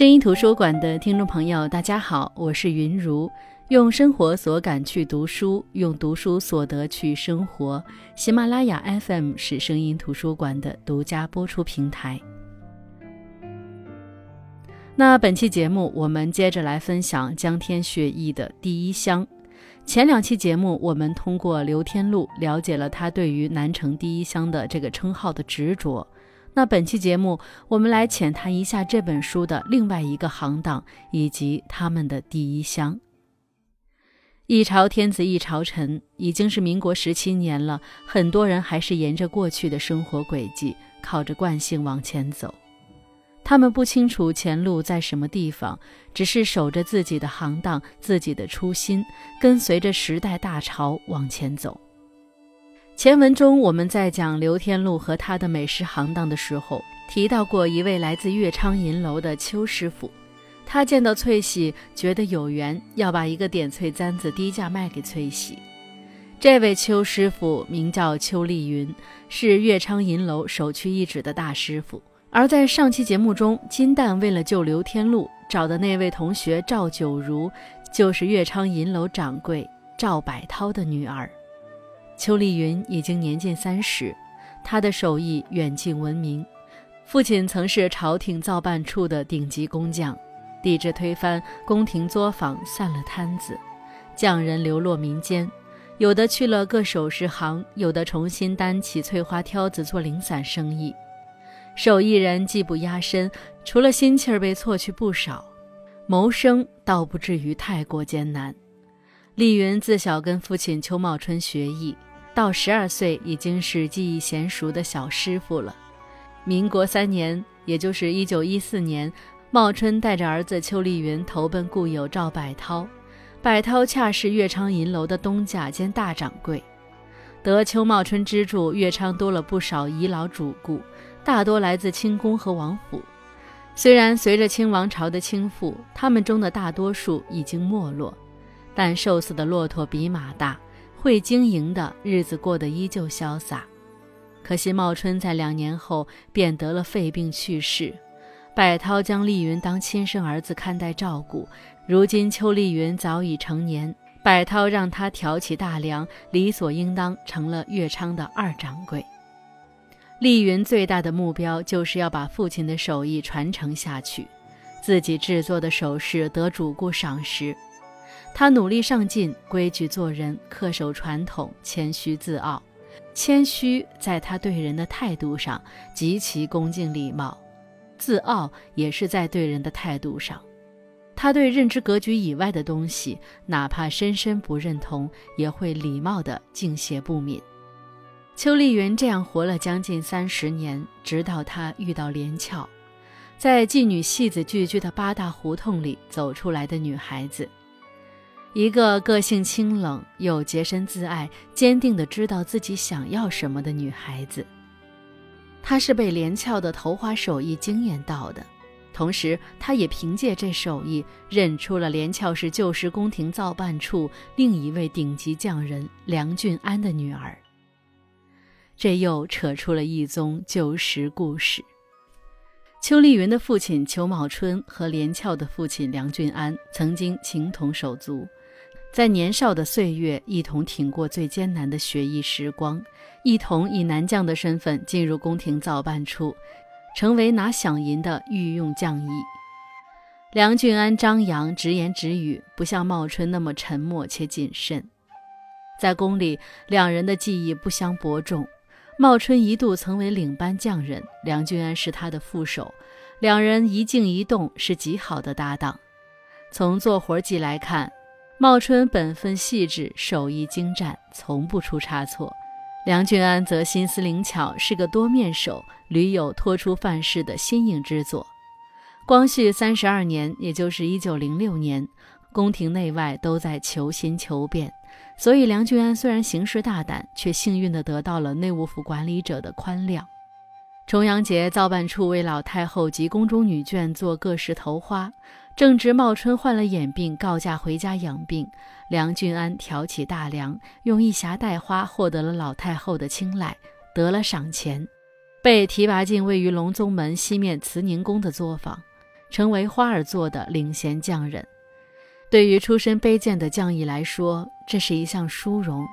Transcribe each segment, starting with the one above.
声音图书馆的听众朋友，大家好，我是云如。用生活所感去读书，用读书所得去生活。喜马拉雅 FM 是声音图书馆的独家播出平台。那本期节目，我们接着来分享江天雪译的第一香。前两期节目，我们通过刘天禄了解了他对于南城第一香的这个称号的执着。那本期节目，我们来浅谈一下这本书的另外一个行当以及他们的第一香。一朝天子一朝臣，已经是民国十七年了，很多人还是沿着过去的生活轨迹，靠着惯性往前走。他们不清楚前路在什么地方，只是守着自己的行当、自己的初心，跟随着时代大潮往前走。前文中，我们在讲刘天禄和他的美食行当的时候，提到过一位来自乐昌银楼的邱师傅。他见到翠喜，觉得有缘，要把一个点翠簪子低价卖给翠喜。这位邱师傅名叫邱丽云，是乐昌银楼首屈一指的大师傅。而在上期节目中，金蛋为了救刘天禄，找的那位同学赵九如，就是乐昌银楼掌柜赵百涛的女儿。邱丽云已经年近三十，她的手艺远近闻名。父亲曾是朝廷造办处的顶级工匠，帝制推翻，宫廷作坊散了摊子，匠人流落民间，有的去了各首饰行，有的重新担起翠花挑子做零散生意。手艺人技不压身，除了心气儿被错去不少，谋生倒不至于太过艰难。丽云自小跟父亲邱茂春学艺。到十二岁，已经是技艺娴熟的小师傅了。民国三年，也就是一九一四年，茂春带着儿子邱丽云投奔故友赵百涛。百涛恰是乐昌银楼的东家兼大掌柜。得邱茂春资助，乐昌多了不少遗老主顾，大多来自清宫和王府。虽然随着清王朝的倾覆，他们中的大多数已经没落，但瘦死的骆驼比马大。会经营的日子过得依旧潇洒，可惜茂春在两年后便得了肺病去世。百涛将丽云当亲生儿子看待照顾，如今邱丽云早已成年，百涛让他挑起大梁，理所应当成了乐昌的二掌柜。丽云最大的目标就是要把父亲的手艺传承下去，自己制作的首饰得主顾赏识。他努力上进，规矩做人，恪守传统，谦虚自傲。谦虚在他对人的态度上极其恭敬礼貌，自傲也是在对人的态度上。他对认知格局以外的东西，哪怕深深不认同，也会礼貌地敬谢不敏。邱丽云这样活了将近三十年，直到她遇到连翘，在妓女戏子聚居的八大胡同里走出来的女孩子。一个个性清冷又洁身自爱、坚定地知道自己想要什么的女孩子，她是被连翘的头花手艺惊艳到的，同时她也凭借这手艺认出了连翘是旧时宫廷造办处另一位顶级匠人梁俊安的女儿。这又扯出了一宗旧时故事：邱丽云的父亲邱茂春和连翘的父亲梁俊安曾经情同手足。在年少的岁月，一同挺过最艰难的学艺时光，一同以男将的身份进入宫廷造办处，成为拿饷银的御用匠役。梁俊安张扬直言直语，不像茂春那么沉默且谨慎。在宫里，两人的技艺不相伯仲。茂春一度曾为领班匠人，梁俊安是他的副手，两人一静一动，是极好的搭档。从做活计来看。茂春本分细致，手艺精湛，从不出差错。梁俊安则心思灵巧，是个多面手，屡有脱出范式的新颖之作。光绪三十二年，也就是一九零六年，宫廷内外都在求新求变，所以梁俊安虽然行事大胆，却幸运地得到了内务府管理者的宽谅。重阳节，造办处为老太后及宫中女眷做各式头花。正值茂春患了眼病，告假回家养病。梁俊安挑起大梁，用一匣带花获得了老太后的青睐，得了赏钱，被提拔进位于隆宗门西面慈宁宫的作坊。成为花儿座的领衔匠人。对于出身卑贱的匠役来说，这是一项殊荣。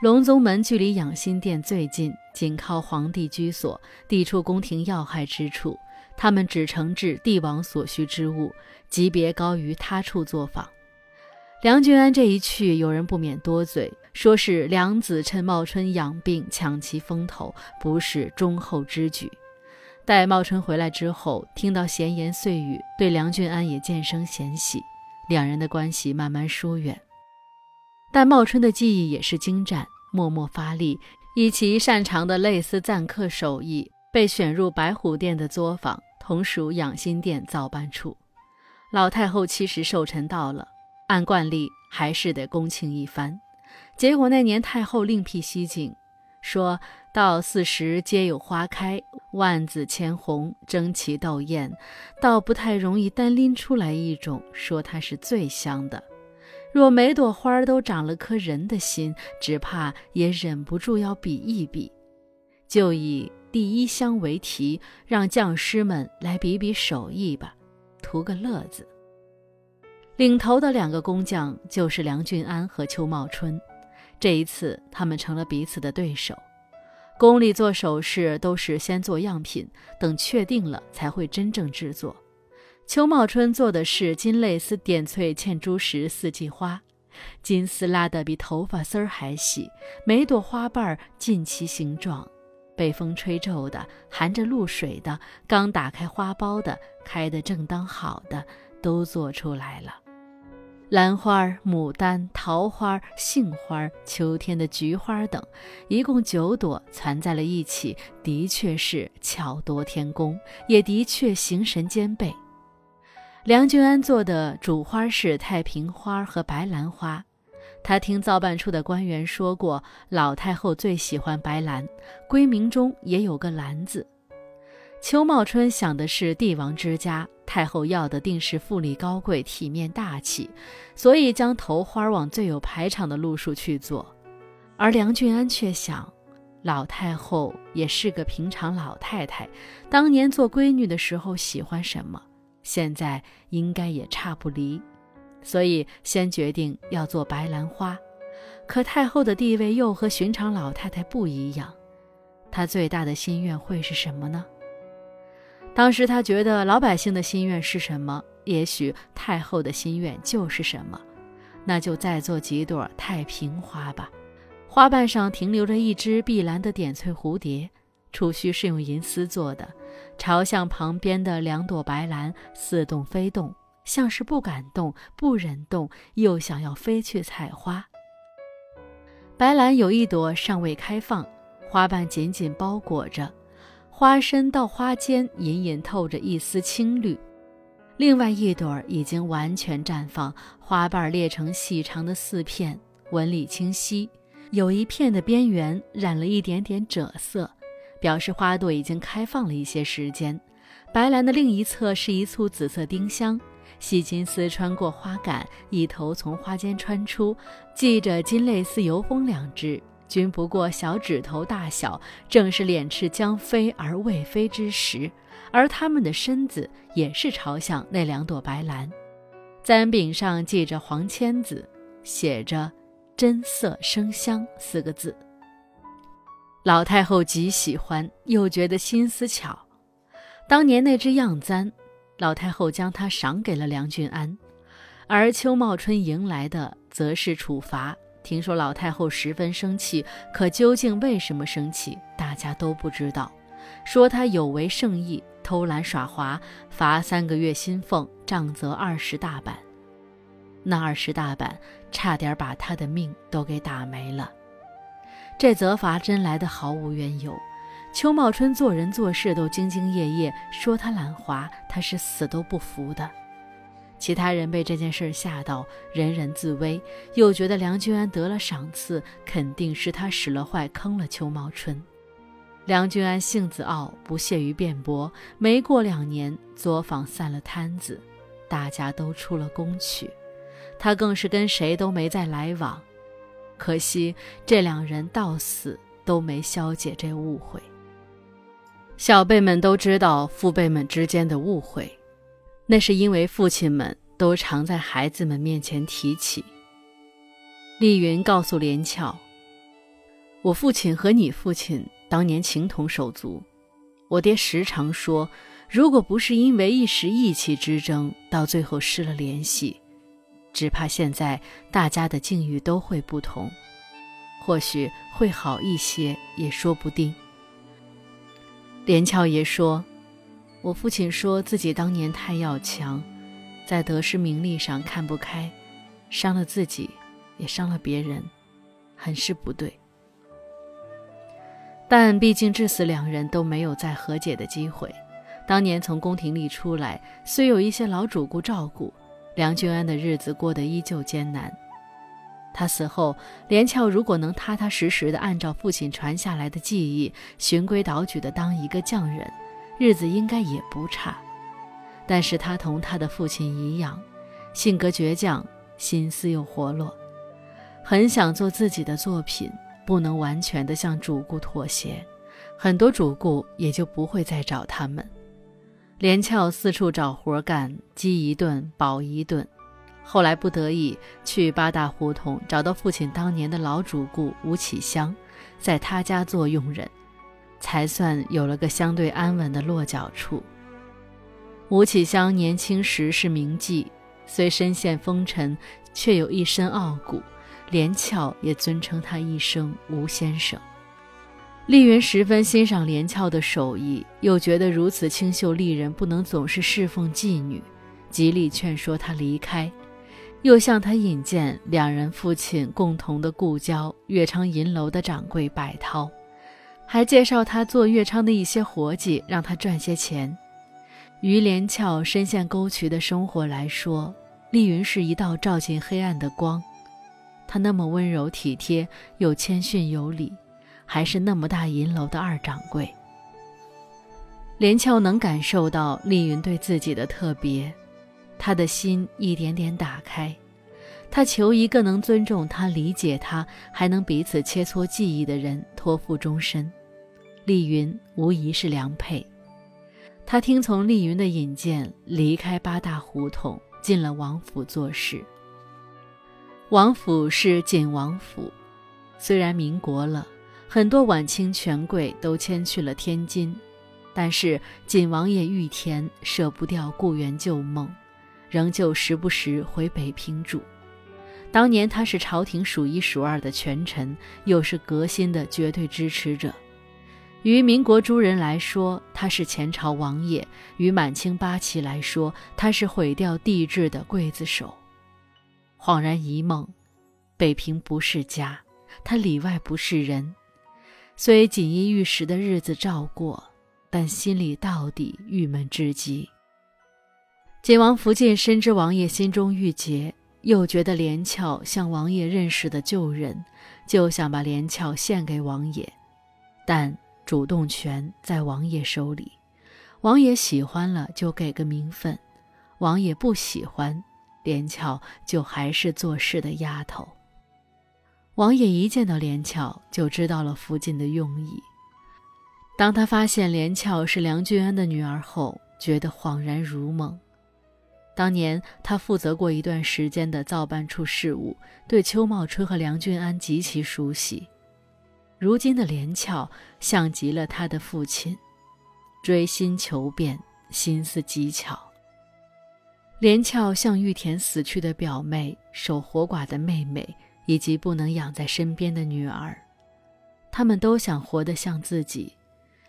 隆宗门距离养心殿最近，紧靠皇帝居所，地处宫廷要害之处。他们只承制帝王所需之物，级别高于他处作坊。梁俊安这一去，有人不免多嘴，说是梁子趁茂春养病抢其风头，不是忠厚之举。待茂春回来之后，听到闲言碎语，对梁俊安也渐生嫌隙。两人的关系慢慢疏远，但茂春的技艺也是精湛，默默发力，以其擅长的类似赞客手艺，被选入白虎殿的作坊，同属养心殿造办处。老太后七十寿辰到了，按惯例还是得恭庆一番。结果那年太后另辟蹊径，说到四时皆有花开。万紫千红，争奇斗艳，倒不太容易单拎出来一种说它是最香的。若每朵花都长了颗人的心，只怕也忍不住要比一比。就以第一香为题，让匠师们来比比手艺吧，图个乐子。领头的两个工匠就是梁俊安和邱茂春，这一次他们成了彼此的对手。宫里做首饰都是先做样品，等确定了才会真正制作。邱茂春做的是金蕾丝点翠嵌珠石四季花，金丝拉得比头发丝儿还细，每朵花瓣尽其形状，被风吹皱的、含着露水的、刚打开花苞的、开得正当好的，都做出来了。兰花、牡丹、桃花、杏花、秋天的菊花等，一共九朵攒在了一起，的确是巧夺天工，也的确形神兼备。梁君安做的主花是太平花和白兰花，他听造办处的官员说过，老太后最喜欢白兰，闺名中也有个兰字。邱茂春想的是帝王之家。太后要的定是富丽高贵、体面大气，所以将头花往最有排场的路数去做。而梁俊安却想，老太后也是个平常老太太，当年做闺女的时候喜欢什么，现在应该也差不离，所以先决定要做白兰花。可太后的地位又和寻常老太太不一样，她最大的心愿会是什么呢？当时他觉得老百姓的心愿是什么，也许太后的心愿就是什么，那就再做几朵太平花吧。花瓣上停留着一只碧蓝的点翠蝴蝶，触须是用银丝做的，朝向旁边的两朵白兰似动非动，像是不敢动、不忍动，又想要飞去采花。白兰有一朵尚未开放，花瓣紧紧包裹着。花身到花尖隐隐透着一丝青绿，另外一朵已经完全绽放，花瓣裂成细长的四片，纹理清晰，有一片的边缘染了一点点赭色，表示花朵已经开放了一些时间。白兰的另一侧是一簇紫色丁香，细金丝穿过花杆，一头从花间穿出，系着金类似油风两只。均不过小指头大小，正是脸翅将飞而未飞之时，而它们的身子也是朝向那两朵白兰。簪柄上系着黄签子，写着“真色生香”四个字。老太后极喜欢，又觉得心思巧。当年那只样簪，老太后将它赏给了梁俊安，而邱茂春迎来的则是处罚。听说老太后十分生气，可究竟为什么生气，大家都不知道。说他有违圣意，偷懒耍滑，罚三个月薪俸，杖责二十大板。那二十大板差点把他的命都给打没了。这责罚真来的毫无缘由。邱茂春做人做事都兢兢业业，说他懒滑，他是死都不服的。其他人被这件事吓到，人人自危，又觉得梁君安得了赏赐，肯定是他使了坏，坑了邱茂春。梁君安性子傲，不屑于辩驳。没过两年，作坊散了摊子，大家都出了宫去，他更是跟谁都没再来往。可惜这两人到死都没消解这误会。小辈们都知道父辈们之间的误会。那是因为父亲们都常在孩子们面前提起。丽云告诉连翘：“我父亲和你父亲当年情同手足，我爹时常说，如果不是因为一时意气之争，到最后失了联系，只怕现在大家的境遇都会不同，或许会好一些，也说不定。”连翘也说：“我父亲说自己当年太要强，在得失名利上看不开，伤了自己。”也伤了别人，很是不对。但毕竟至死两人都没有再和解的机会。当年从宫廷里出来，虽有一些老主顾照顾，梁君安的日子过得依旧艰难。他死后，连翘如果能踏踏实实的按照父亲传下来的技艺，循规蹈矩的当一个匠人，日子应该也不差。但是他同他的父亲一样，性格倔强，心思又活络。很想做自己的作品，不能完全的向主顾妥协，很多主顾也就不会再找他们。连翘四处找活干，饥一顿饱一顿，后来不得已去八大胡同找到父亲当年的老主顾吴启香，在他家做佣人，才算有了个相对安稳的落脚处。吴启香年轻时是名妓，虽身陷风尘，却有一身傲骨。连翘也尊称他一声吴先生。丽云十分欣赏连翘的手艺，又觉得如此清秀丽人不能总是侍奉妓女，极力劝说他离开，又向他引荐两人父亲共同的故交乐昌银楼的掌柜白涛，还介绍他做乐昌的一些活计，让他赚些钱。于连翘深陷沟渠的生活来说，丽云是一道照进黑暗的光。她那么温柔体贴，又谦逊有礼，还是那么大银楼的二掌柜。连翘能感受到丽云对自己的特别，他的心一点点打开。他求一个能尊重他、理解他，还能彼此切磋技艺的人托付终身。丽云无疑是良配。他听从丽云的引荐，离开八大胡同，进了王府做事。王府是锦王府，虽然民国了，很多晚清权贵都迁去了天津，但是锦王爷玉田舍不掉故园旧梦，仍旧时不时回北平住。当年他是朝廷数一数二的权臣，又是革新的绝对支持者。于民国诸人来说，他是前朝王爷；于满清八旗来说，他是毁掉帝制的刽子手。恍然一梦，北平不是家，他里外不是人。虽锦衣玉食的日子照过，但心里到底郁闷至极。锦王福晋深知王爷心中郁结，又觉得连翘像王爷认识的旧人，就想把连翘献给王爷，但主动权在王爷手里。王爷喜欢了就给个名分，王爷不喜欢。连翘就还是做事的丫头。王爷一见到连翘，就知道了福晋的用意。当他发现连翘是梁俊安的女儿后，觉得恍然如梦。当年他负责过一段时间的造办处事务，对邱茂春和梁俊安极其熟悉。如今的连翘像极了他的父亲，追新求变，心思极巧。连翘像玉田死去的表妹、守活寡的妹妹，以及不能养在身边的女儿，他们都想活得像自己，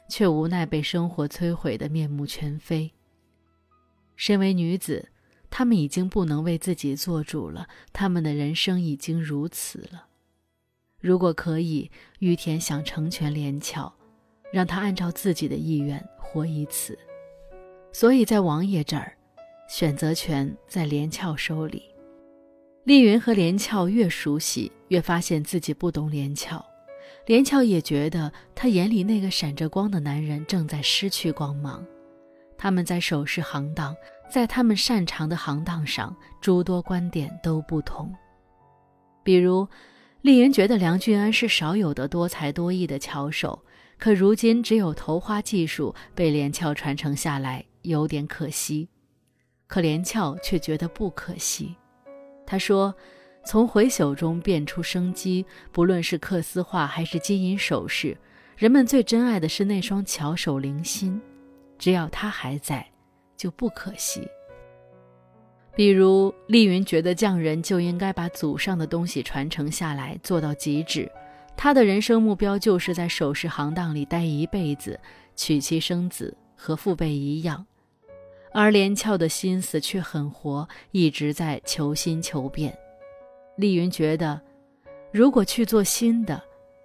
却无奈被生活摧毁的面目全非。身为女子，他们已经不能为自己做主了，他们的人生已经如此了。如果可以，玉田想成全连翘，让他按照自己的意愿活一次。所以在王爷这儿。选择权在连翘手里。丽云和连翘越熟悉，越发现自己不懂连翘。连翘也觉得他眼里那个闪着光的男人正在失去光芒。他们在首饰行当，在他们擅长的行当上，诸多观点都不同。比如，丽云觉得梁俊安是少有的多才多艺的巧手，可如今只有头花技术被连翘传承下来，有点可惜。可连翘却觉得不可惜。他说：“从回首中变出生机，不论是缂丝画还是金银首饰，人们最珍爱的是那双巧手灵心。只要它还在，就不可惜。”比如丽云觉得匠人就应该把祖上的东西传承下来，做到极致。他的人生目标就是在首饰行当里待一辈子，娶妻生子，和父辈一样。而连翘的心思却很活，一直在求新求变。丽云觉得，如果去做新的，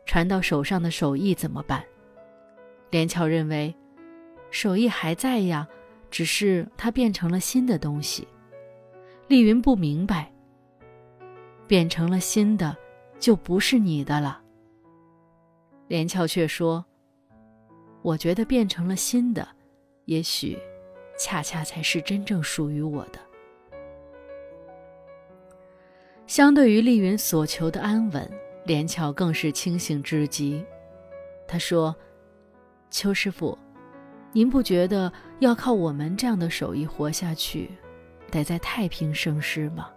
传到手上的手艺怎么办？连翘认为，手艺还在呀，只是它变成了新的东西。丽云不明白，变成了新的，就不是你的了。连翘却说：“我觉得变成了新的，也许，恰恰才是真正属于我的。”相对于丽云所求的安稳，连翘更是清醒至极。他说：“邱师傅，您不觉得要靠我们这样的手艺活下去？”得在太平盛世吗？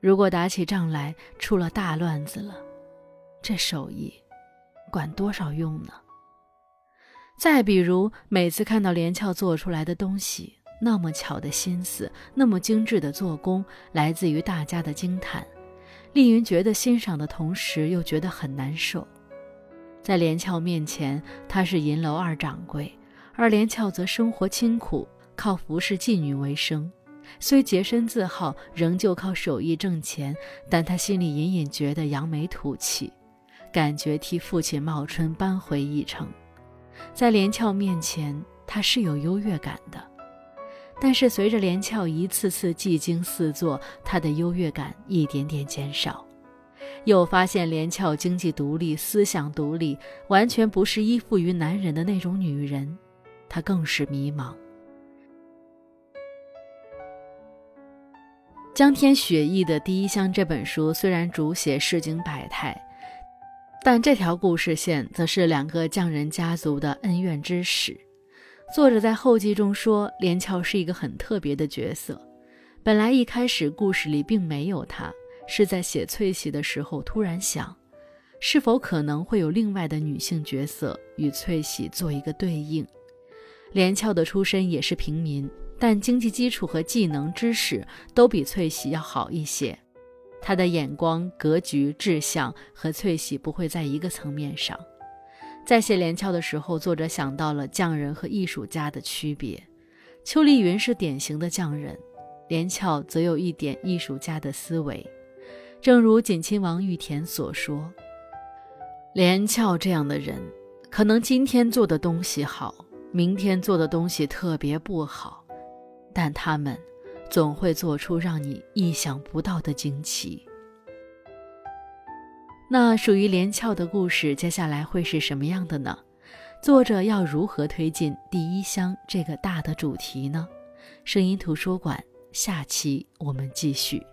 如果打起仗来出了大乱子了，这手艺管多少用呢？再比如，每次看到连翘做出来的东西，那么巧的心思，那么精致的做工，来自于大家的惊叹，丽云觉得欣赏的同时又觉得很难受。在连翘面前，他是银楼二掌柜，而连翘则生活清苦，靠服侍妓女为生。虽洁身自好，仍旧靠手艺挣钱，但他心里隐隐觉得扬眉吐气，感觉替父亲冒春扳回一城。在连翘面前，他是有优越感的，但是随着连翘一次次技惊四座，他的优越感一点点减少。又发现连翘经济独立、思想独立，完全不是依附于男人的那种女人，他更是迷茫。江天雪译的《第一香》这本书虽然主写市井百态，但这条故事线则是两个匠人家族的恩怨之始。作者在后记中说，连翘是一个很特别的角色。本来一开始故事里并没有他，是在写翠喜的时候突然想，是否可能会有另外的女性角色与翠喜做一个对应。连翘的出身也是平民。但经济基础和技能、知识都比翠喜要好一些，他的眼光、格局、志向和翠喜不会在一个层面上。在写连翘的时候，作者想到了匠人和艺术家的区别。邱丽云是典型的匠人，连翘则有一点艺术家的思维。正如锦亲王玉田所说：“连翘这样的人，可能今天做的东西好，明天做的东西特别不好。”但他们总会做出让你意想不到的惊奇。那属于连翘的故事，接下来会是什么样的呢？作者要如何推进第一香这个大的主题呢？声音图书馆，下期我们继续。